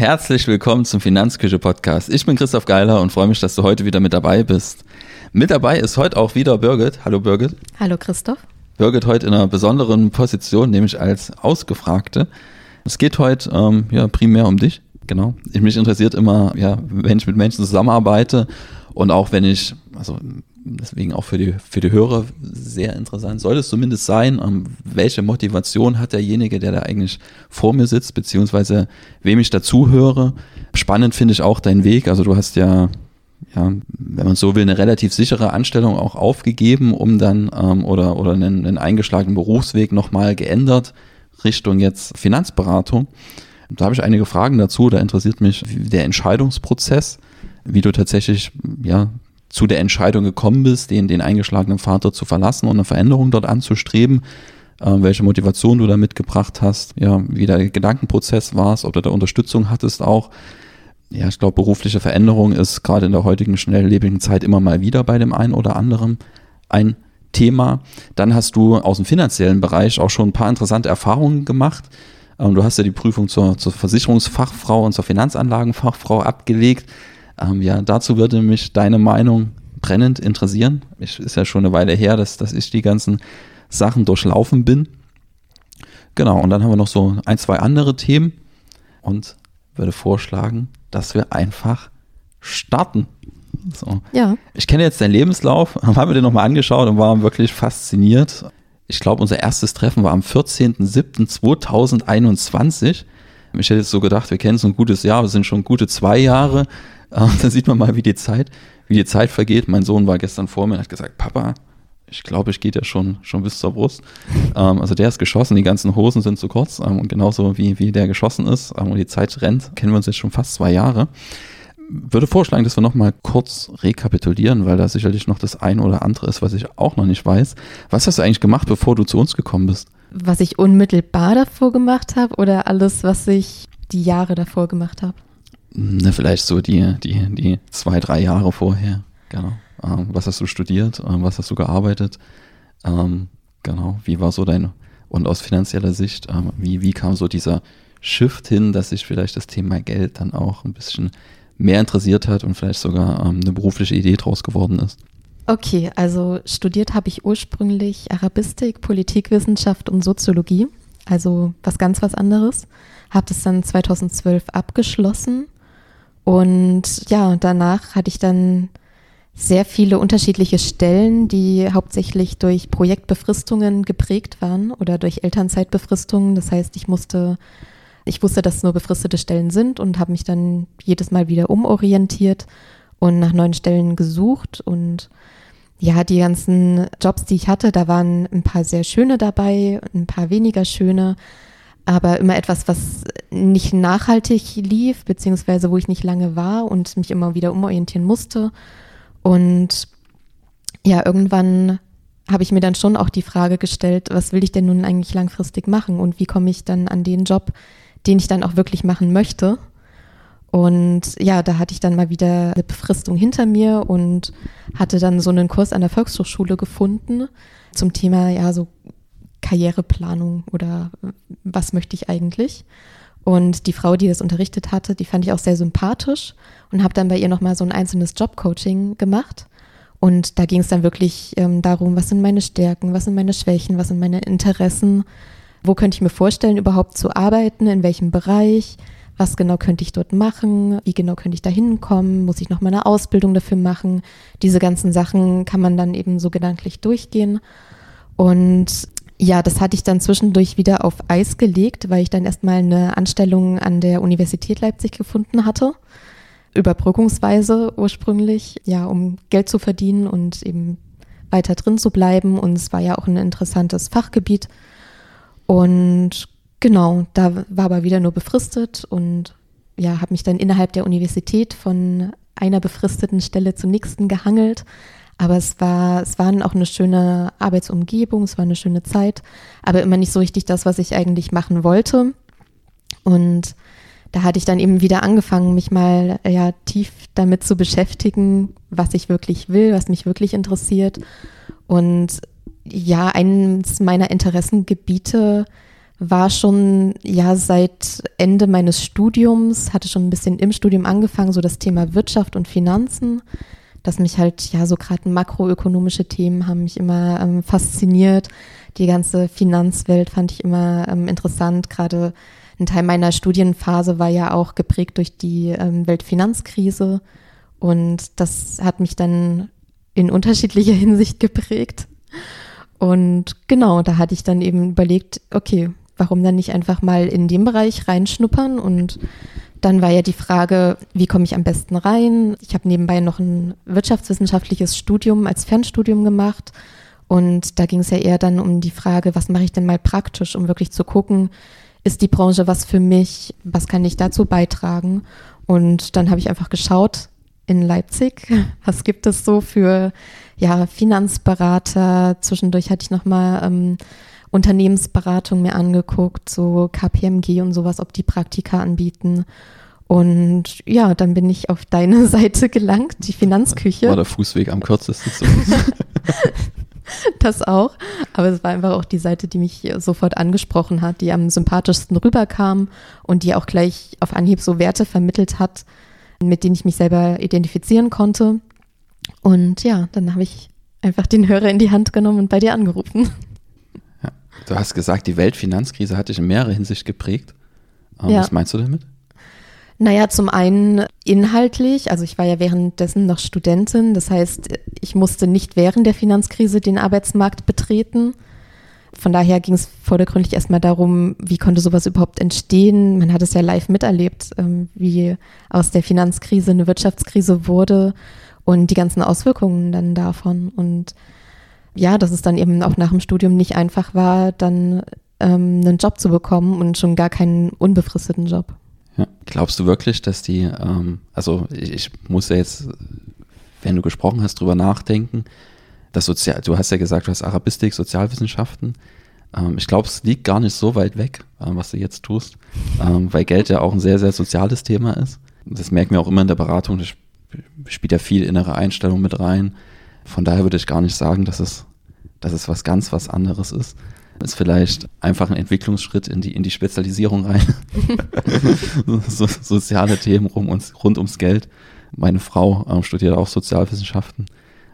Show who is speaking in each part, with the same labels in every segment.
Speaker 1: Herzlich willkommen zum Finanzküche Podcast. Ich bin Christoph Geiler und freue mich, dass du heute wieder mit dabei bist. Mit dabei ist heute auch wieder Birgit. Hallo Birgit.
Speaker 2: Hallo Christoph.
Speaker 1: Birgit heute in einer besonderen Position, nämlich als Ausgefragte. Es geht heute ähm, ja primär um dich. Genau. Mich interessiert immer, ja, wenn ich mit Menschen zusammenarbeite und auch wenn ich, also deswegen auch für die, für die Hörer sehr interessant, soll es zumindest sein, ähm, welche Motivation hat derjenige, der da eigentlich vor mir sitzt, beziehungsweise wem ich dazuhöre. Spannend finde ich auch deinen Weg. Also du hast ja, ja, wenn man so will, eine relativ sichere Anstellung auch aufgegeben, um dann ähm, oder, oder einen, einen eingeschlagenen Berufsweg nochmal geändert Richtung jetzt Finanzberatung. Da habe ich einige Fragen dazu. Da interessiert mich der Entscheidungsprozess, wie du tatsächlich ja zu der Entscheidung gekommen bist, den, den eingeschlagenen Vater zu verlassen und eine Veränderung dort anzustreben, äh, welche Motivation du da mitgebracht hast, ja, wie der Gedankenprozess war, ob du da Unterstützung hattest auch. Ja, ich glaube, berufliche Veränderung ist gerade in der heutigen schnelllebigen Zeit immer mal wieder bei dem einen oder anderen ein Thema. Dann hast du aus dem finanziellen Bereich auch schon ein paar interessante Erfahrungen gemacht. Ähm, du hast ja die Prüfung zur, zur Versicherungsfachfrau und zur Finanzanlagenfachfrau abgelegt. Ähm, ja, dazu würde mich deine Meinung brennend interessieren. Es ist ja schon eine Weile her, dass, dass ich die ganzen Sachen durchlaufen bin. Genau, und dann haben wir noch so ein, zwei andere Themen und würde vorschlagen, dass wir einfach starten. So. Ja. Ich kenne jetzt deinen Lebenslauf, haben wir den nochmal angeschaut und waren wirklich fasziniert. Ich glaube, unser erstes Treffen war am 14.07.2021. Ich hätte jetzt so gedacht, wir kennen so ein gutes Jahr, wir sind schon gute zwei Jahre. Ähm, da sieht man mal, wie die Zeit, wie die Zeit vergeht. Mein Sohn war gestern vor mir und hat gesagt, Papa, ich glaube, ich gehe ja schon, schon bis zur Brust. Ähm, also der ist geschossen, die ganzen Hosen sind zu kurz ähm, und genauso wie, wie der geschossen ist ähm, und die Zeit rennt, kennen wir uns jetzt schon fast zwei Jahre. Würde vorschlagen, dass wir nochmal kurz rekapitulieren, weil da sicherlich noch das eine oder andere ist, was ich auch noch nicht weiß. Was hast du eigentlich gemacht, bevor du zu uns gekommen bist?
Speaker 2: Was ich unmittelbar davor gemacht habe oder alles, was ich die Jahre davor gemacht habe?
Speaker 1: Ne, vielleicht so die, die, die zwei, drei Jahre vorher. Genau. Ähm, was hast du studiert? Ähm, was hast du gearbeitet? Ähm, genau. Wie war so dein, und aus finanzieller Sicht, ähm, wie, wie kam so dieser Shift hin, dass sich vielleicht das Thema Geld dann auch ein bisschen mehr interessiert hat und vielleicht sogar ähm, eine berufliche Idee draus geworden ist?
Speaker 2: Okay, also studiert habe ich ursprünglich Arabistik, Politikwissenschaft und Soziologie, also was ganz was anderes. Habe das dann 2012 abgeschlossen und ja, danach hatte ich dann sehr viele unterschiedliche Stellen, die hauptsächlich durch Projektbefristungen geprägt waren oder durch Elternzeitbefristungen. Das heißt, ich musste, ich wusste, dass es nur befristete Stellen sind und habe mich dann jedes Mal wieder umorientiert und nach neuen Stellen gesucht. Und ja, die ganzen Jobs, die ich hatte, da waren ein paar sehr schöne dabei, ein paar weniger schöne aber immer etwas, was nicht nachhaltig lief, beziehungsweise wo ich nicht lange war und mich immer wieder umorientieren musste. Und ja, irgendwann habe ich mir dann schon auch die Frage gestellt, was will ich denn nun eigentlich langfristig machen und wie komme ich dann an den Job, den ich dann auch wirklich machen möchte. Und ja, da hatte ich dann mal wieder eine Befristung hinter mir und hatte dann so einen Kurs an der Volkshochschule gefunden zum Thema, ja, so Karriereplanung oder was möchte ich eigentlich. Und die Frau, die das unterrichtet hatte, die fand ich auch sehr sympathisch und habe dann bei ihr nochmal so ein einzelnes Jobcoaching gemacht. Und da ging es dann wirklich ähm, darum, was sind meine Stärken, was sind meine Schwächen, was sind meine Interessen, wo könnte ich mir vorstellen, überhaupt zu arbeiten, in welchem Bereich, was genau könnte ich dort machen, wie genau könnte ich da hinkommen, muss ich noch mal eine Ausbildung dafür machen. Diese ganzen Sachen kann man dann eben so gedanklich durchgehen. Und ja, das hatte ich dann zwischendurch wieder auf Eis gelegt, weil ich dann erstmal eine Anstellung an der Universität Leipzig gefunden hatte. Überbrückungsweise ursprünglich, ja, um Geld zu verdienen und eben weiter drin zu bleiben. Und es war ja auch ein interessantes Fachgebiet. Und genau, da war aber wieder nur befristet und ja, habe mich dann innerhalb der Universität von einer befristeten Stelle zur nächsten gehangelt, aber es war, es war auch eine schöne Arbeitsumgebung, es war eine schöne Zeit, aber immer nicht so richtig das, was ich eigentlich machen wollte. Und da hatte ich dann eben wieder angefangen, mich mal ja tief damit zu beschäftigen, was ich wirklich will, was mich wirklich interessiert. Und ja, eines meiner Interessengebiete war schon ja seit Ende meines Studiums, hatte schon ein bisschen im Studium angefangen, so das Thema Wirtschaft und Finanzen, dass mich halt ja so gerade makroökonomische Themen haben mich immer ähm, fasziniert. Die ganze Finanzwelt fand ich immer ähm, interessant. Gerade ein Teil meiner Studienphase war ja auch geprägt durch die ähm, Weltfinanzkrise und das hat mich dann in unterschiedlicher Hinsicht geprägt. Und genau, da hatte ich dann eben überlegt, okay, warum dann nicht einfach mal in dem Bereich reinschnuppern und dann war ja die Frage, wie komme ich am besten rein? Ich habe nebenbei noch ein wirtschaftswissenschaftliches Studium als Fernstudium gemacht und da ging es ja eher dann um die Frage, was mache ich denn mal praktisch, um wirklich zu gucken, ist die Branche was für mich, was kann ich dazu beitragen? Und dann habe ich einfach geschaut in Leipzig, was gibt es so für ja, Finanzberater. Zwischendurch hatte ich nochmal ähm, Unternehmensberatung mir angeguckt, so KPMG und sowas, ob die Praktika anbieten. Und ja, dann bin ich auf deine Seite gelangt, die Finanzküche.
Speaker 1: War der Fußweg am kürzesten zu
Speaker 2: Das auch. Aber es war einfach auch die Seite, die mich sofort angesprochen hat, die am sympathischsten rüberkam und die auch gleich auf Anhieb so Werte vermittelt hat, mit denen ich mich selber identifizieren konnte. Und ja, dann habe ich einfach den Hörer in die Hand genommen und bei dir angerufen.
Speaker 1: Du hast gesagt, die Weltfinanzkrise hat dich in mehrerer Hinsicht geprägt. Ähm, ja. Was meinst du damit?
Speaker 2: Naja, zum einen inhaltlich, also ich war ja währenddessen noch Studentin, das heißt, ich musste nicht während der Finanzkrise den Arbeitsmarkt betreten. Von daher ging es vordergründig erstmal darum, wie konnte sowas überhaupt entstehen. Man hat es ja live miterlebt, ähm, wie aus der Finanzkrise eine Wirtschaftskrise wurde und die ganzen Auswirkungen dann davon. Und ja, dass es dann eben auch nach dem Studium nicht einfach war, dann ähm, einen Job zu bekommen und schon gar keinen unbefristeten Job.
Speaker 1: Ja. Glaubst du wirklich, dass die, ähm, also ich, ich, muss ja jetzt, wenn du gesprochen hast, drüber nachdenken, das Sozial, du hast ja gesagt, du hast Arabistik, Sozialwissenschaften. Ähm, ich glaube, es liegt gar nicht so weit weg, ähm, was du jetzt tust, ähm, weil Geld ja auch ein sehr, sehr soziales Thema ist. Das merken wir auch immer in der Beratung, das spielt ja viel innere Einstellung mit rein. Von daher würde ich gar nicht sagen, dass es, dass es was ganz was anderes ist. Es ist vielleicht einfach ein Entwicklungsschritt in die, in die Spezialisierung rein. so, soziale Themen rum uns, rund ums Geld. Meine Frau äh, studiert auch Sozialwissenschaften.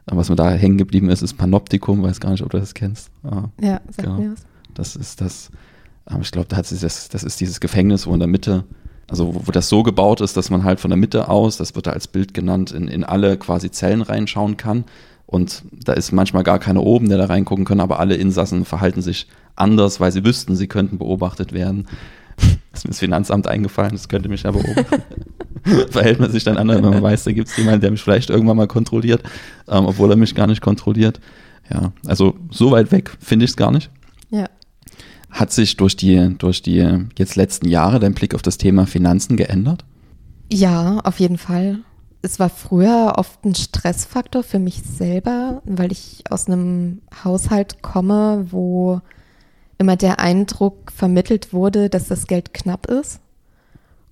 Speaker 1: Was mir da hängen geblieben ist, ist Panoptikum, weiß gar nicht, ob du das kennst.
Speaker 2: Äh, ja, sag genau. mir was.
Speaker 1: Das ist das, äh, ich glaube, da hat sie das, das ist dieses Gefängnis, wo in der Mitte also wo, wo, das so gebaut ist, dass man halt von der Mitte aus, das wird da als Bild genannt, in, in alle quasi Zellen reinschauen kann. Und da ist manchmal gar keiner oben, der da reingucken kann, aber alle Insassen verhalten sich anders, weil sie wüssten, sie könnten beobachtet werden. Das ist mir das Finanzamt eingefallen, das könnte mich ja beobachten. Verhält man sich dann anders, wenn man weiß, da gibt es jemanden, der mich vielleicht irgendwann mal kontrolliert, ähm, obwohl er mich gar nicht kontrolliert. Ja, also so weit weg finde ich es gar nicht.
Speaker 2: Ja.
Speaker 1: Hat sich durch die, durch die jetzt letzten Jahre dein Blick auf das Thema Finanzen geändert?
Speaker 2: Ja, auf jeden Fall es war früher oft ein Stressfaktor für mich selber, weil ich aus einem Haushalt komme, wo immer der Eindruck vermittelt wurde, dass das Geld knapp ist.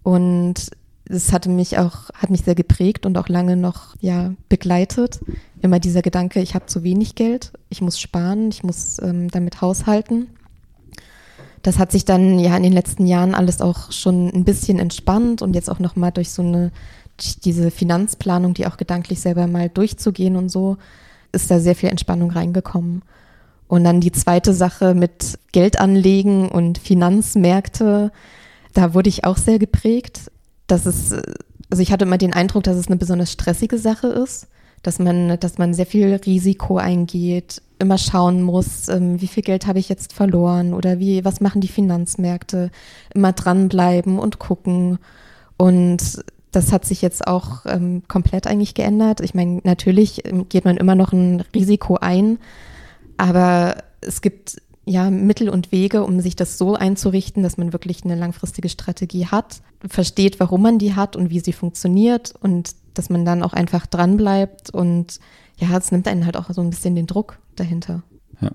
Speaker 2: Und es hatte mich auch, hat mich sehr geprägt und auch lange noch ja, begleitet. Immer dieser Gedanke, ich habe zu wenig Geld, ich muss sparen, ich muss ähm, damit haushalten. Das hat sich dann ja in den letzten Jahren alles auch schon ein bisschen entspannt und jetzt auch nochmal durch so eine diese Finanzplanung, die auch gedanklich selber mal durchzugehen und so, ist da sehr viel Entspannung reingekommen. Und dann die zweite Sache mit Geldanlegen und Finanzmärkte, da wurde ich auch sehr geprägt. Das ist, also ich hatte immer den Eindruck, dass es eine besonders stressige Sache ist, dass man, dass man sehr viel Risiko eingeht, immer schauen muss, ähm, wie viel Geld habe ich jetzt verloren oder wie, was machen die Finanzmärkte, immer dranbleiben und gucken. Und das hat sich jetzt auch ähm, komplett eigentlich geändert. Ich meine, natürlich ähm, geht man immer noch ein Risiko ein, aber es gibt ja Mittel und Wege, um sich das so einzurichten, dass man wirklich eine langfristige Strategie hat, versteht, warum man die hat und wie sie funktioniert und dass man dann auch einfach dranbleibt und ja, es nimmt einen halt auch so ein bisschen den Druck dahinter.
Speaker 1: Ja.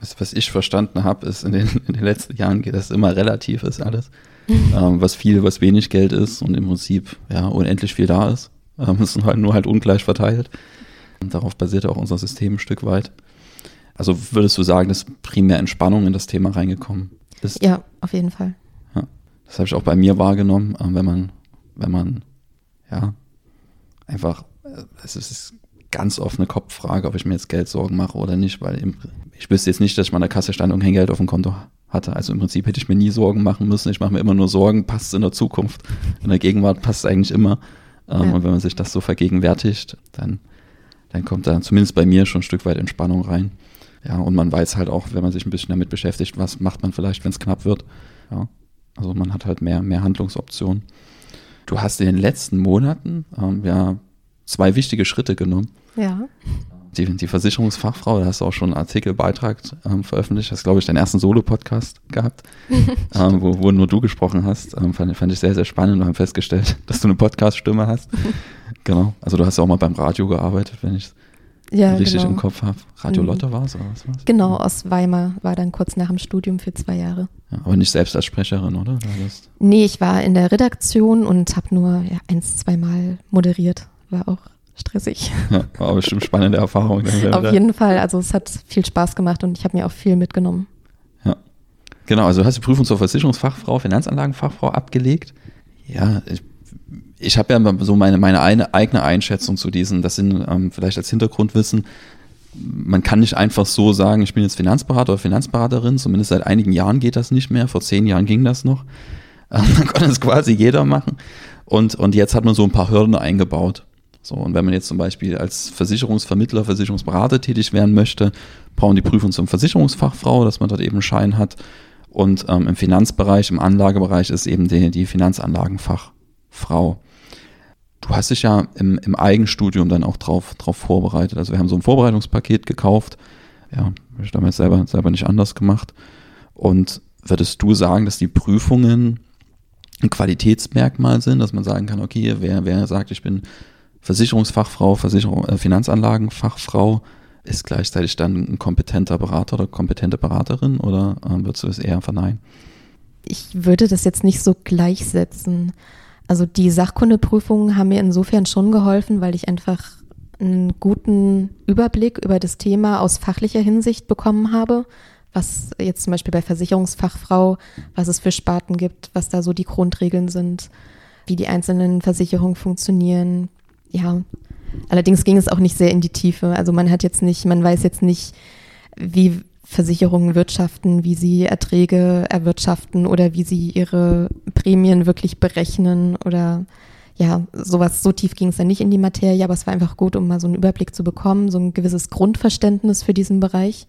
Speaker 1: Was, was ich verstanden habe, ist in den, in den letzten Jahren geht das immer relativ ist alles. ähm, was viel, was wenig Geld ist und im Prinzip ja unendlich viel da ist. Ähm, es ist halt nur halt ungleich verteilt. Und darauf basiert auch unser System ein Stück weit. Also würdest du sagen, dass primär Entspannung in das Thema reingekommen?
Speaker 2: Das, ja, auf jeden Fall.
Speaker 1: Ja, das habe ich auch bei mir wahrgenommen, äh, wenn man, wenn man, ja, einfach, äh, es ist ganz oft eine Kopffrage, ob ich mir jetzt Geldsorgen mache oder nicht, weil im, ich wüsste jetzt nicht, dass ich der Kasse stand und kein Geld auf dem Konto hatte. Also im Prinzip hätte ich mir nie Sorgen machen müssen. Ich mache mir immer nur Sorgen, passt es in der Zukunft. In der Gegenwart passt es eigentlich immer. Ähm, ja. Und wenn man sich das so vergegenwärtigt, dann, dann kommt da zumindest bei mir schon ein Stück weit Entspannung rein. Ja, und man weiß halt auch, wenn man sich ein bisschen damit beschäftigt, was macht man vielleicht, wenn es knapp wird. Ja, also man hat halt mehr, mehr Handlungsoptionen. Du hast in den letzten Monaten ähm, ja zwei wichtige Schritte genommen.
Speaker 2: Ja.
Speaker 1: Die, die Versicherungsfachfrau, da hast du auch schon einen Artikelbeitrag ähm, veröffentlicht, hast, glaube ich, deinen ersten Solo-Podcast gehabt, ähm, wo, wo nur du gesprochen hast. Ähm, fand, fand ich sehr, sehr spannend und haben festgestellt, dass du eine Podcast-Stimme hast. genau. Also du hast auch mal beim Radio gearbeitet, wenn ich ja, richtig genau. im Kopf habe. Radio mhm. Lotte war es oder was war's?
Speaker 2: Genau, aus Weimar, war dann kurz nach dem Studium für zwei Jahre.
Speaker 1: Ja, aber nicht selbst als Sprecherin, oder?
Speaker 2: Nee, ich war in der Redaktion und habe nur ja, eins, zweimal moderiert. War auch stressig.
Speaker 1: Ja, war bestimmt spannende Erfahrung.
Speaker 2: Auf jeden Fall. Also es hat viel Spaß gemacht und ich habe mir auch viel mitgenommen.
Speaker 1: Ja. Genau, also du hast die Prüfung zur Versicherungsfachfrau, Finanzanlagenfachfrau abgelegt. Ja, ich, ich habe ja so meine, meine eine, eigene Einschätzung zu diesen, das sind ähm, vielleicht als Hintergrundwissen, man kann nicht einfach so sagen, ich bin jetzt Finanzberater oder Finanzberaterin, zumindest seit einigen Jahren geht das nicht mehr, vor zehn Jahren ging das noch. Dann konnte es quasi jeder machen. Und, und jetzt hat man so ein paar Hürden eingebaut. So, und wenn man jetzt zum Beispiel als Versicherungsvermittler, Versicherungsberater tätig werden möchte, brauchen die Prüfung zum Versicherungsfachfrau, dass man dort eben einen Schein hat. Und ähm, im Finanzbereich, im Anlagebereich ist eben die, die Finanzanlagenfachfrau. Du hast dich ja im, im Eigenstudium dann auch drauf, drauf vorbereitet. Also wir haben so ein Vorbereitungspaket gekauft. Ja, habe ich damals selber, selber nicht anders gemacht. Und würdest du sagen, dass die Prüfungen ein Qualitätsmerkmal sind, dass man sagen kann, okay, wer, wer sagt, ich bin Versicherungsfachfrau, Versicherung, äh, Finanzanlagenfachfrau ist gleichzeitig dann ein kompetenter Berater oder kompetente Beraterin oder äh, würdest du es eher verneinen?
Speaker 2: Ich würde das jetzt nicht so gleichsetzen. Also die Sachkundeprüfungen haben mir insofern schon geholfen, weil ich einfach einen guten Überblick über das Thema aus fachlicher Hinsicht bekommen habe, was jetzt zum Beispiel bei Versicherungsfachfrau, was es für Sparten gibt, was da so die Grundregeln sind, wie die einzelnen Versicherungen funktionieren, ja, allerdings ging es auch nicht sehr in die Tiefe. Also man hat jetzt nicht, man weiß jetzt nicht, wie Versicherungen wirtschaften, wie sie Erträge erwirtschaften oder wie sie ihre Prämien wirklich berechnen oder ja, sowas, so tief ging es dann nicht in die Materie, aber es war einfach gut, um mal so einen Überblick zu bekommen, so ein gewisses Grundverständnis für diesen Bereich.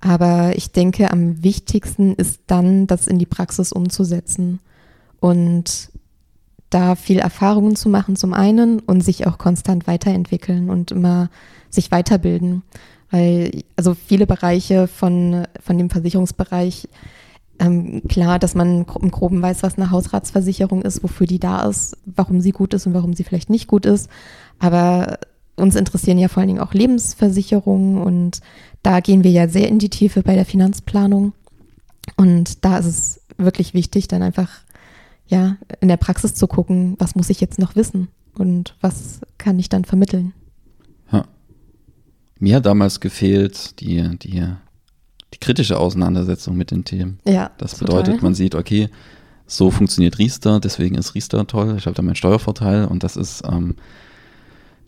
Speaker 2: Aber ich denke, am wichtigsten ist dann, das in die Praxis umzusetzen. Und da viel Erfahrungen zu machen zum einen und sich auch konstant weiterentwickeln und immer sich weiterbilden. Weil, also viele Bereiche von, von dem Versicherungsbereich, ähm, klar, dass man im Groben weiß, was eine Hausratsversicherung ist, wofür die da ist, warum sie gut ist und warum sie vielleicht nicht gut ist. Aber uns interessieren ja vor allen Dingen auch Lebensversicherungen und da gehen wir ja sehr in die Tiefe bei der Finanzplanung. Und da ist es wirklich wichtig, dann einfach ja, in der Praxis zu gucken, was muss ich jetzt noch wissen und was kann ich dann vermitteln.
Speaker 1: Ja. Mir hat damals gefehlt die, die, die kritische Auseinandersetzung mit den Themen.
Speaker 2: Ja.
Speaker 1: Das bedeutet, total. man sieht, okay, so funktioniert Riester, deswegen ist Riester toll, ich habe da meinen Steuervorteil und das ist ähm,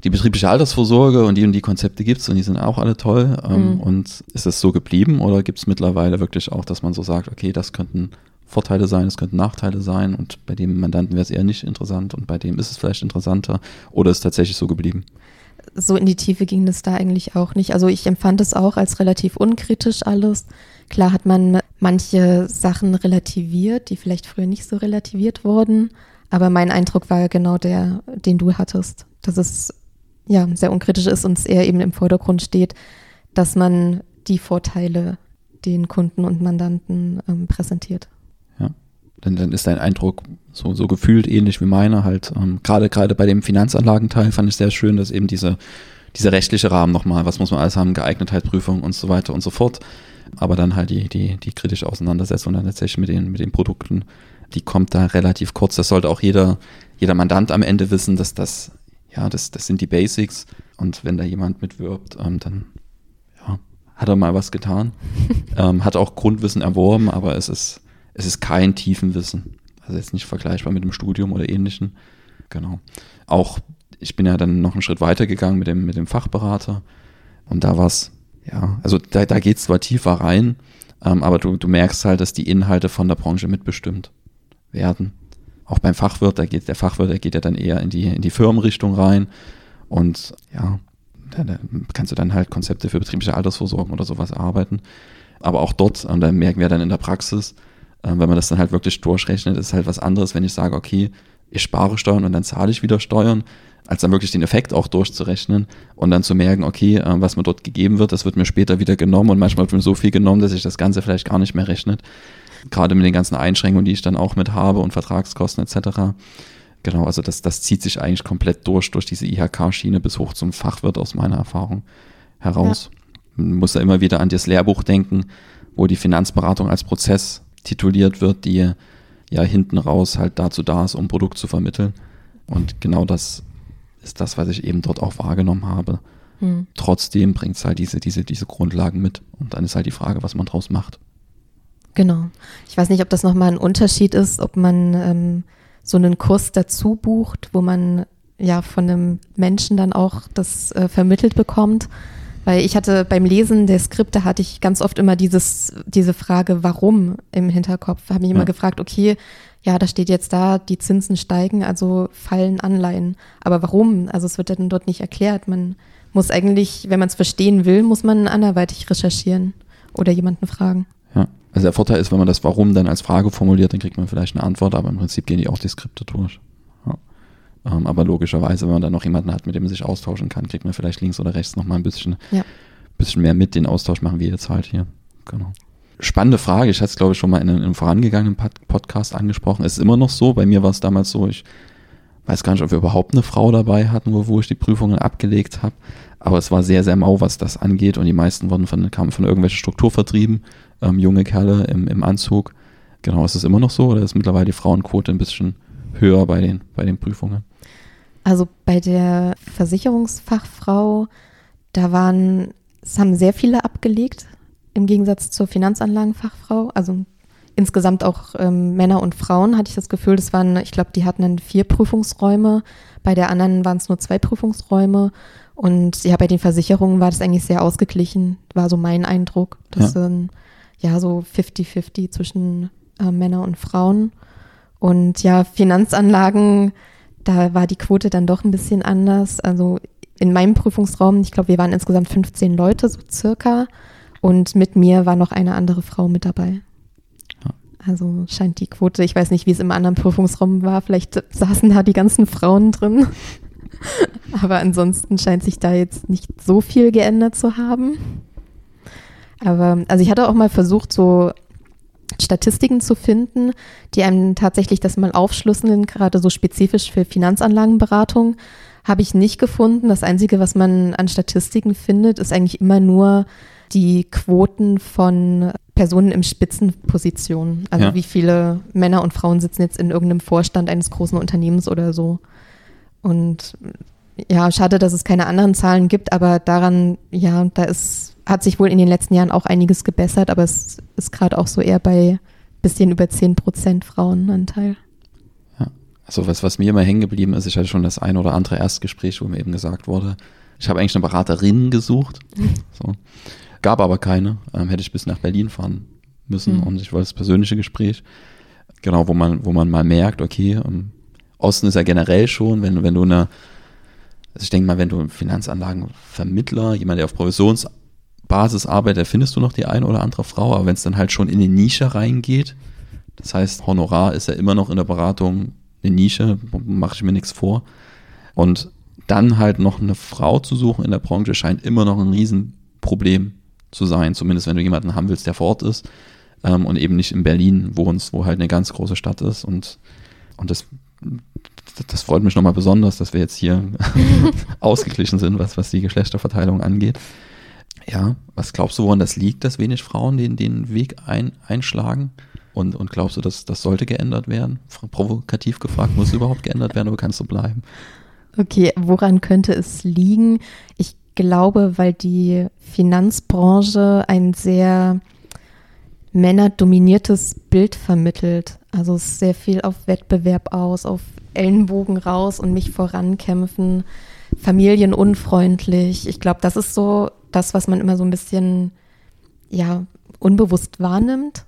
Speaker 1: die betriebliche Altersvorsorge und die und die Konzepte gibt es und die sind auch alle toll. Ähm, mhm. Und ist es so geblieben oder gibt es mittlerweile wirklich auch, dass man so sagt, okay, das könnten Vorteile sein, es könnten Nachteile sein und bei dem Mandanten wäre es eher nicht interessant und bei dem ist es vielleicht interessanter oder ist tatsächlich so geblieben?
Speaker 2: So in die Tiefe ging das da eigentlich auch nicht. Also ich empfand es auch als relativ unkritisch alles. Klar hat man manche Sachen relativiert, die vielleicht früher nicht so relativiert wurden, aber mein Eindruck war genau der, den du hattest, dass es ja sehr unkritisch ist und es eher eben im Vordergrund steht, dass man die Vorteile den Kunden und Mandanten ähm, präsentiert
Speaker 1: dann, dann ist dein Eindruck so, so gefühlt ähnlich wie meiner halt. Ähm, gerade gerade bei dem Finanzanlagenteil fand ich sehr schön, dass eben diese, dieser rechtliche Rahmen nochmal, was muss man alles haben, Geeignetheitsprüfung und so weiter und so fort. Aber dann halt die, die, die kritische Auseinandersetzung dann tatsächlich mit den, mit den Produkten, die kommt da relativ kurz. Das sollte auch jeder, jeder Mandant am Ende wissen, dass das, ja, das, das sind die Basics. Und wenn da jemand mitwirbt, ähm, dann hat er mal was getan. ähm, hat auch Grundwissen erworben, aber es ist, es ist kein Tiefenwissen. Also jetzt nicht vergleichbar mit dem Studium oder ähnlichen. Genau. Auch ich bin ja dann noch einen Schritt weiter gegangen mit dem, mit dem Fachberater. Und da war es, ja, also da, da geht es zwar tiefer rein, ähm, aber du, du merkst halt, dass die Inhalte von der Branche mitbestimmt werden. Auch beim Fachwirt, da geht der Fachwirt, der geht ja dann eher in die, in die Firmenrichtung rein. Und ja, da, da kannst du dann halt Konzepte für betriebliche Altersvorsorge oder sowas arbeiten. Aber auch dort, und da merken wir dann in der Praxis, äh, wenn man das dann halt wirklich durchrechnet, ist halt was anderes, wenn ich sage, okay, ich spare Steuern und dann zahle ich wieder Steuern, als dann wirklich den Effekt auch durchzurechnen und dann zu merken, okay, äh, was mir dort gegeben wird, das wird mir später wieder genommen und manchmal wird mir so viel genommen, dass sich das Ganze vielleicht gar nicht mehr rechnet. Gerade mit den ganzen Einschränkungen, die ich dann auch mit habe und Vertragskosten etc. Genau, also das, das zieht sich eigentlich komplett durch, durch diese IHK-Schiene bis hoch zum Fachwirt aus meiner Erfahrung heraus. Ja. Man muss ja immer wieder an das Lehrbuch denken, wo die Finanzberatung als Prozess tituliert wird, die ja hinten raus halt dazu da ist, um Produkt zu vermitteln. Und genau das ist das, was ich eben dort auch wahrgenommen habe. Hm. Trotzdem bringt es halt diese, diese, diese Grundlagen mit. Und dann ist halt die Frage, was man draus macht.
Speaker 2: Genau. Ich weiß nicht, ob das nochmal ein Unterschied ist, ob man ähm, so einen Kurs dazu bucht, wo man ja von einem Menschen dann auch das äh, vermittelt bekommt. Weil ich hatte beim Lesen der Skripte hatte ich ganz oft immer dieses, diese Frage, warum im Hinterkopf. Habe mich immer ja. gefragt, okay, ja, da steht jetzt da, die Zinsen steigen, also fallen Anleihen. Aber warum? Also es wird dann dort nicht erklärt. Man muss eigentlich, wenn man es verstehen will, muss man anderweitig recherchieren oder jemanden fragen.
Speaker 1: Ja, also der Vorteil ist, wenn man das Warum dann als Frage formuliert, dann kriegt man vielleicht eine Antwort, aber im Prinzip gehen die auch die Skripte durch. Ähm, aber logischerweise, wenn man dann noch jemanden hat, mit dem man sich austauschen kann, kriegt man vielleicht links oder rechts nochmal ein bisschen, ja. bisschen mehr mit. Den Austausch machen wir jetzt halt hier. Genau spannende Frage. Ich hatte es, glaube ich, schon mal in einem vorangegangenen Podcast angesprochen. Es ist immer noch so. Bei mir war es damals so, ich weiß gar nicht, ob wir überhaupt eine Frau dabei hatten, wo, wo ich die Prüfungen abgelegt habe. Aber es war sehr, sehr mau, was das angeht. Und die meisten wurden von, kamen von irgendwelchen Strukturvertrieben, ähm, junge Kerle im, im Anzug. Genau, ist es immer noch so oder ist mittlerweile die Frauenquote ein bisschen höher bei den, bei den Prüfungen?
Speaker 2: Also bei der Versicherungsfachfrau, da waren, es haben sehr viele abgelegt im Gegensatz zur Finanzanlagenfachfrau. Also insgesamt auch ähm, Männer und Frauen hatte ich das Gefühl, das waren, ich glaube, die hatten dann vier Prüfungsräume. Bei der anderen waren es nur zwei Prüfungsräume. Und ja, bei den Versicherungen war das eigentlich sehr ausgeglichen, war so mein Eindruck. Das ja. sind ja so 50-50 zwischen äh, Männer und Frauen. Und ja, Finanzanlagen, da war die Quote dann doch ein bisschen anders. Also in meinem Prüfungsraum, ich glaube, wir waren insgesamt 15 Leute, so circa. Und mit mir war noch eine andere Frau mit dabei. Also scheint die Quote, ich weiß nicht, wie es im anderen Prüfungsraum war, vielleicht saßen da die ganzen Frauen drin. Aber ansonsten scheint sich da jetzt nicht so viel geändert zu haben. Aber also ich hatte auch mal versucht, so Statistiken zu finden, die einem tatsächlich das mal aufschlüsseln, gerade so spezifisch für Finanzanlagenberatung, habe ich nicht gefunden. Das Einzige, was man an Statistiken findet, ist eigentlich immer nur die Quoten von Personen in Spitzenpositionen. Also ja. wie viele Männer und Frauen sitzen jetzt in irgendeinem Vorstand eines großen Unternehmens oder so. Und ja, schade, dass es keine anderen Zahlen gibt, aber daran, ja, da ist, hat sich wohl in den letzten Jahren auch einiges gebessert, aber es ist gerade auch so eher bei bisschen über 10 Prozent Frauenanteil.
Speaker 1: Ja, also was, was mir immer hängen geblieben ist, ich hatte schon das ein oder andere Erstgespräch, wo mir eben gesagt wurde, ich habe eigentlich eine Beraterin gesucht. So. Gab aber keine. Ähm, hätte ich bis nach Berlin fahren müssen mhm. und ich wollte das persönliche Gespräch. Genau, wo man, wo man mal merkt, okay, ähm, Osten ist ja generell schon, wenn, wenn du eine, also ich denke mal, wenn du Finanzanlagenvermittler, jemand, der auf Provisionsbasis arbeitet, findest du noch die eine oder andere Frau, aber wenn es dann halt schon in die Nische reingeht, das heißt, Honorar ist ja immer noch in der Beratung eine Nische, mache ich mir nichts vor. Und dann halt noch eine Frau zu suchen in der Branche scheint immer noch ein Riesenproblem zu sein, zumindest wenn du jemanden haben willst, der vor Ort ist ähm, und eben nicht in Berlin wohnst, wo halt eine ganz große Stadt ist und, und das, das freut mich nochmal besonders, dass wir jetzt hier ausgeglichen sind, was, was die Geschlechterverteilung angeht. Ja, was glaubst du, woran das liegt, dass wenig Frauen den, den Weg ein, einschlagen? Und, und glaubst du, dass das sollte geändert werden? Provokativ gefragt, muss überhaupt geändert werden oder kannst du bleiben?
Speaker 2: Okay, woran könnte es liegen? Ich glaube, weil die Finanzbranche ein sehr männerdominiertes Bild vermittelt. Also es ist sehr viel auf Wettbewerb aus, auf Ellenbogen raus und mich vorankämpfen, familienunfreundlich. Ich glaube, das ist so das, was man immer so ein bisschen ja unbewusst wahrnimmt.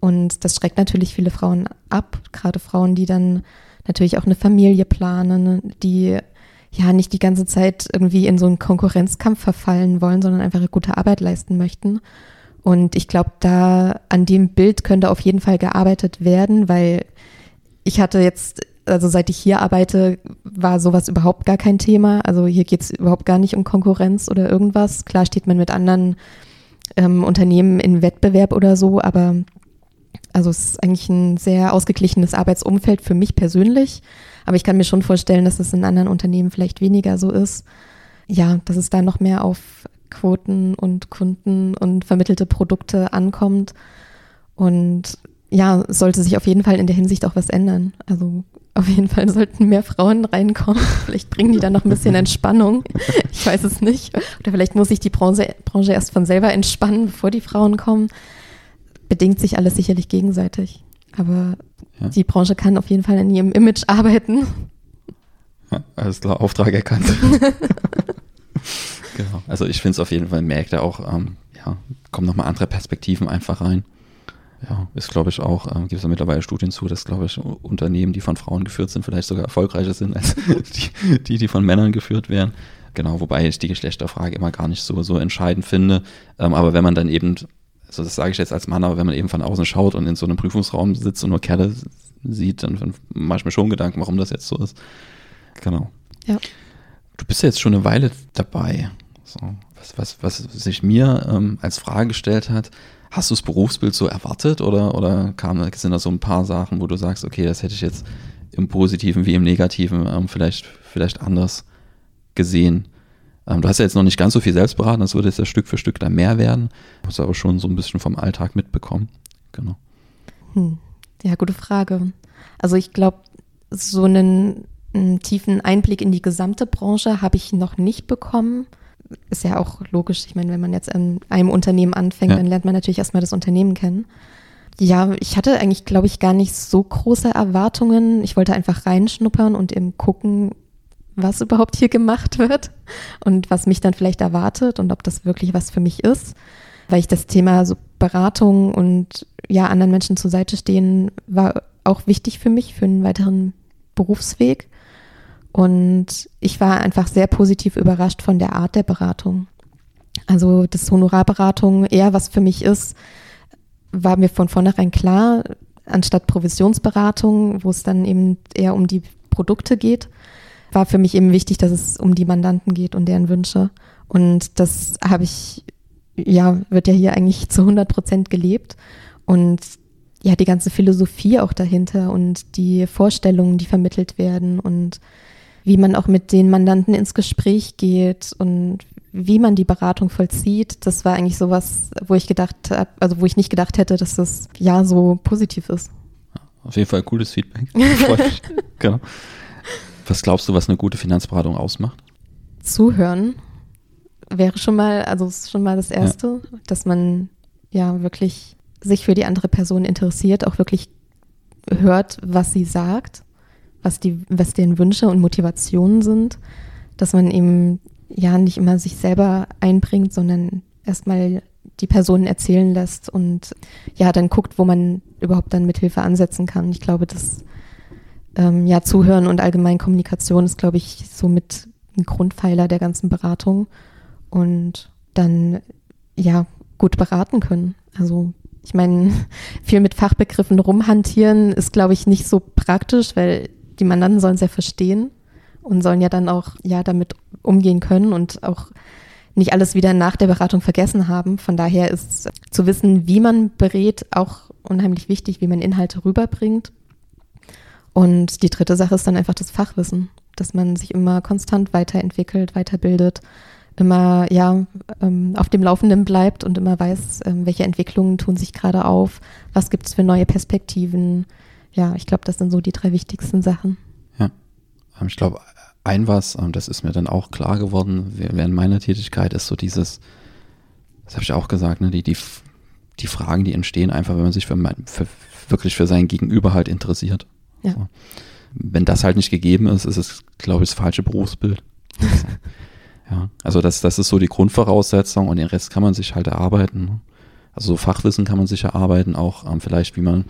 Speaker 2: Und das schreckt natürlich viele Frauen ab, gerade Frauen, die dann natürlich auch eine Familie planen, die ja nicht die ganze Zeit irgendwie in so einen Konkurrenzkampf verfallen wollen, sondern einfach eine gute Arbeit leisten möchten. Und ich glaube, da an dem Bild könnte auf jeden Fall gearbeitet werden, weil ich hatte jetzt, also seit ich hier arbeite, war sowas überhaupt gar kein Thema. Also hier geht es überhaupt gar nicht um Konkurrenz oder irgendwas. Klar steht man mit anderen ähm, Unternehmen in Wettbewerb oder so, aber also es ist eigentlich ein sehr ausgeglichenes Arbeitsumfeld für mich persönlich. Aber ich kann mir schon vorstellen, dass es in anderen Unternehmen vielleicht weniger so ist. Ja, dass es da noch mehr auf Quoten und Kunden und vermittelte Produkte ankommt. Und ja, sollte sich auf jeden Fall in der Hinsicht auch was ändern. Also auf jeden Fall sollten mehr Frauen reinkommen. Vielleicht bringen die dann noch ein bisschen Entspannung. Ich weiß es nicht. Oder vielleicht muss sich die Branche, Branche erst von selber entspannen, bevor die Frauen kommen. Bedingt sich alles sicherlich gegenseitig. Aber ja. die Branche kann auf jeden Fall an ihrem Image arbeiten.
Speaker 1: Ja, alles klar, Auftrag erkannt. genau. Also ich finde es auf jeden Fall, merkt er auch, ähm, ja, kommen nochmal andere Perspektiven einfach rein. Ja, ist glaube ich auch, äh, gibt es ja mittlerweile Studien zu, dass glaube ich Unternehmen, die von Frauen geführt sind, vielleicht sogar erfolgreicher sind als die, die, die von Männern geführt werden. Genau, wobei ich die Geschlechterfrage immer gar nicht so, so entscheidend finde. Ähm, aber wenn man dann eben also das sage ich jetzt als Mann, aber wenn man eben von außen schaut und in so einem Prüfungsraum sitzt und nur Kerle sieht, dann, dann mache ich mir schon Gedanken, warum das jetzt so ist. Genau.
Speaker 2: Ja.
Speaker 1: Du bist ja jetzt schon eine Weile dabei. So, was, was, was sich mir ähm, als Frage gestellt hat, hast du das Berufsbild so erwartet oder, oder kam, sind da so ein paar Sachen, wo du sagst, okay, das hätte ich jetzt im Positiven wie im Negativen ähm, vielleicht, vielleicht anders gesehen? Ähm, du hast ja jetzt noch nicht ganz so viel selbst beraten, das würde jetzt ja Stück für Stück da mehr werden. Du hast aber schon so ein bisschen vom Alltag mitbekommen. Genau.
Speaker 2: Hm. Ja, gute Frage. Also ich glaube, so einen, einen, tiefen Einblick in die gesamte Branche habe ich noch nicht bekommen. Ist ja auch logisch. Ich meine, wenn man jetzt in einem Unternehmen anfängt, ja. dann lernt man natürlich erstmal das Unternehmen kennen. Ja, ich hatte eigentlich, glaube ich, gar nicht so große Erwartungen. Ich wollte einfach reinschnuppern und eben gucken, was überhaupt hier gemacht wird und was mich dann vielleicht erwartet und ob das wirklich was für mich ist. Weil ich das Thema so Beratung und ja, anderen Menschen zur Seite stehen war auch wichtig für mich, für einen weiteren Berufsweg. Und ich war einfach sehr positiv überrascht von der Art der Beratung. Also, dass Honorarberatung eher was für mich ist, war mir von vornherein klar, anstatt Provisionsberatung, wo es dann eben eher um die Produkte geht war für mich eben wichtig, dass es um die Mandanten geht und deren Wünsche. Und das habe ich, ja, wird ja hier eigentlich zu 100 Prozent gelebt. Und ja, die ganze Philosophie auch dahinter und die Vorstellungen, die vermittelt werden und wie man auch mit den Mandanten ins Gespräch geht und wie man die Beratung vollzieht, das war eigentlich sowas, wo ich gedacht habe, also wo ich nicht gedacht hätte, dass das ja so positiv ist.
Speaker 1: Auf jeden Fall cooles Feedback. genau. Was glaubst du, was eine gute Finanzberatung ausmacht?
Speaker 2: Zuhören wäre schon mal, also ist schon mal das Erste, ja. dass man ja wirklich sich für die andere Person interessiert, auch wirklich hört, was sie sagt, was die, was deren Wünsche und Motivationen sind, dass man eben ja nicht immer sich selber einbringt, sondern erstmal die Personen erzählen lässt und ja, dann guckt, wo man überhaupt dann Mithilfe ansetzen kann. Ich glaube, das ähm, ja, Zuhören und allgemein Kommunikation ist, glaube ich, somit ein Grundpfeiler der ganzen Beratung. Und dann, ja, gut beraten können. Also, ich meine, viel mit Fachbegriffen rumhantieren ist, glaube ich, nicht so praktisch, weil die Mandanten sollen es ja verstehen und sollen ja dann auch, ja, damit umgehen können und auch nicht alles wieder nach der Beratung vergessen haben. Von daher ist zu wissen, wie man berät, auch unheimlich wichtig, wie man Inhalte rüberbringt und die dritte Sache ist dann einfach das Fachwissen, dass man sich immer konstant weiterentwickelt, weiterbildet, immer ja ähm, auf dem Laufenden bleibt und immer weiß, ähm, welche Entwicklungen tun sich gerade auf, was gibt es für neue Perspektiven. Ja, ich glaube, das sind so die drei wichtigsten Sachen.
Speaker 1: Ja, ähm, ich glaube, ein was, ähm, das ist mir dann auch klar geworden während meiner Tätigkeit, ist so dieses, das habe ich auch gesagt, ne, die, die, die Fragen, die entstehen einfach, wenn man sich für, mein, für wirklich für sein Gegenüber halt interessiert. Ja. So. Wenn das halt nicht gegeben ist, ist es, glaube ich, das falsche Berufsbild. Also, ja, also das, das ist so die Grundvoraussetzung und den Rest kann man sich halt erarbeiten. Ne? Also so Fachwissen kann man sich erarbeiten, auch ähm, vielleicht, wie man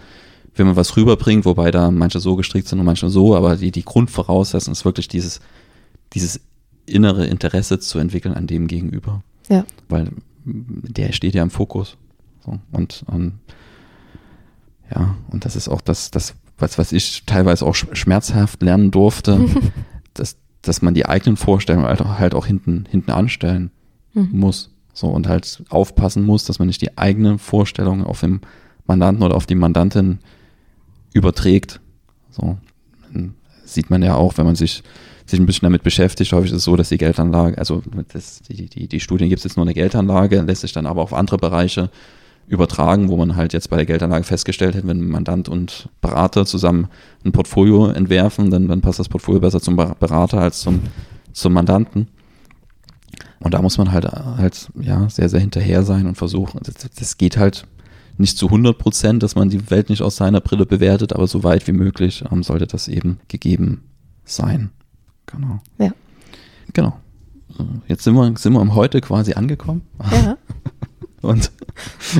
Speaker 1: wenn man was rüberbringt, wobei da manche so gestrickt sind und manche so, aber die, die Grundvoraussetzung ist wirklich dieses, dieses innere Interesse zu entwickeln an dem Gegenüber.
Speaker 2: Ja.
Speaker 1: Weil der steht ja im Fokus. So, und, und ja, und das ist auch das, das was, was ich teilweise auch schmerzhaft lernen durfte, dass, dass man die eigenen Vorstellungen halt auch, halt auch hinten, hinten anstellen mhm. muss. So, und halt aufpassen muss, dass man nicht die eigenen Vorstellungen auf dem Mandanten oder auf die Mandantin überträgt. So sieht man ja auch, wenn man sich, sich ein bisschen damit beschäftigt. Häufig ist es so, dass die Geldanlage, also das, die, die, die Studien gibt es jetzt nur eine Geldanlage, lässt sich dann aber auf andere Bereiche übertragen, wo man halt jetzt bei der Geldanlage festgestellt hat, wenn Mandant und Berater zusammen ein Portfolio entwerfen, dann, dann passt das Portfolio besser zum Berater als zum, zum Mandanten. Und da muss man halt, halt ja, sehr, sehr hinterher sein und versuchen. Das, das geht halt nicht zu 100 Prozent, dass man die Welt nicht aus seiner Brille bewertet, aber so weit wie möglich ähm, sollte das eben gegeben sein. Genau.
Speaker 2: Ja.
Speaker 1: Genau. Jetzt sind wir, sind wir am Heute quasi angekommen.
Speaker 2: Ja.
Speaker 1: Und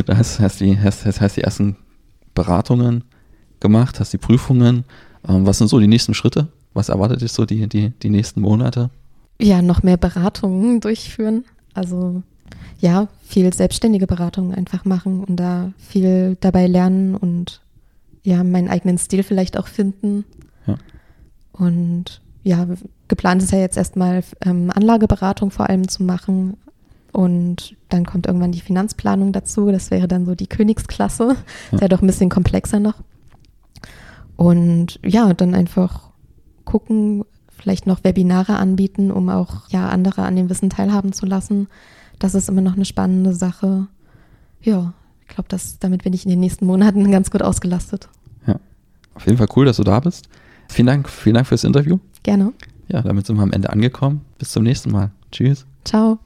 Speaker 1: da hast, hast, die, hast, hast die ersten Beratungen gemacht, hast die Prüfungen. Ähm, was sind so die nächsten Schritte? Was erwartet dich so die, die, die nächsten Monate?
Speaker 2: Ja, noch mehr Beratungen durchführen. Also ja, viel selbstständige Beratung einfach machen und da viel dabei lernen und ja, meinen eigenen Stil vielleicht auch finden. Ja. Und ja, geplant ist ja jetzt erstmal ähm, Anlageberatung vor allem zu machen. Und dann kommt irgendwann die Finanzplanung dazu. Das wäre dann so die Königsklasse. Ja. Ist ja doch ein bisschen komplexer noch. Und ja, dann einfach gucken, vielleicht noch Webinare anbieten, um auch ja andere an dem Wissen teilhaben zu lassen das ist immer noch eine spannende Sache. Ja, ich glaube, damit bin ich in den nächsten Monaten ganz gut ausgelastet.
Speaker 1: Ja, auf jeden Fall cool, dass du da bist. Vielen Dank, vielen Dank fürs Interview.
Speaker 2: Gerne.
Speaker 1: Ja, damit sind wir am Ende angekommen. Bis zum nächsten Mal. Tschüss.
Speaker 2: Ciao.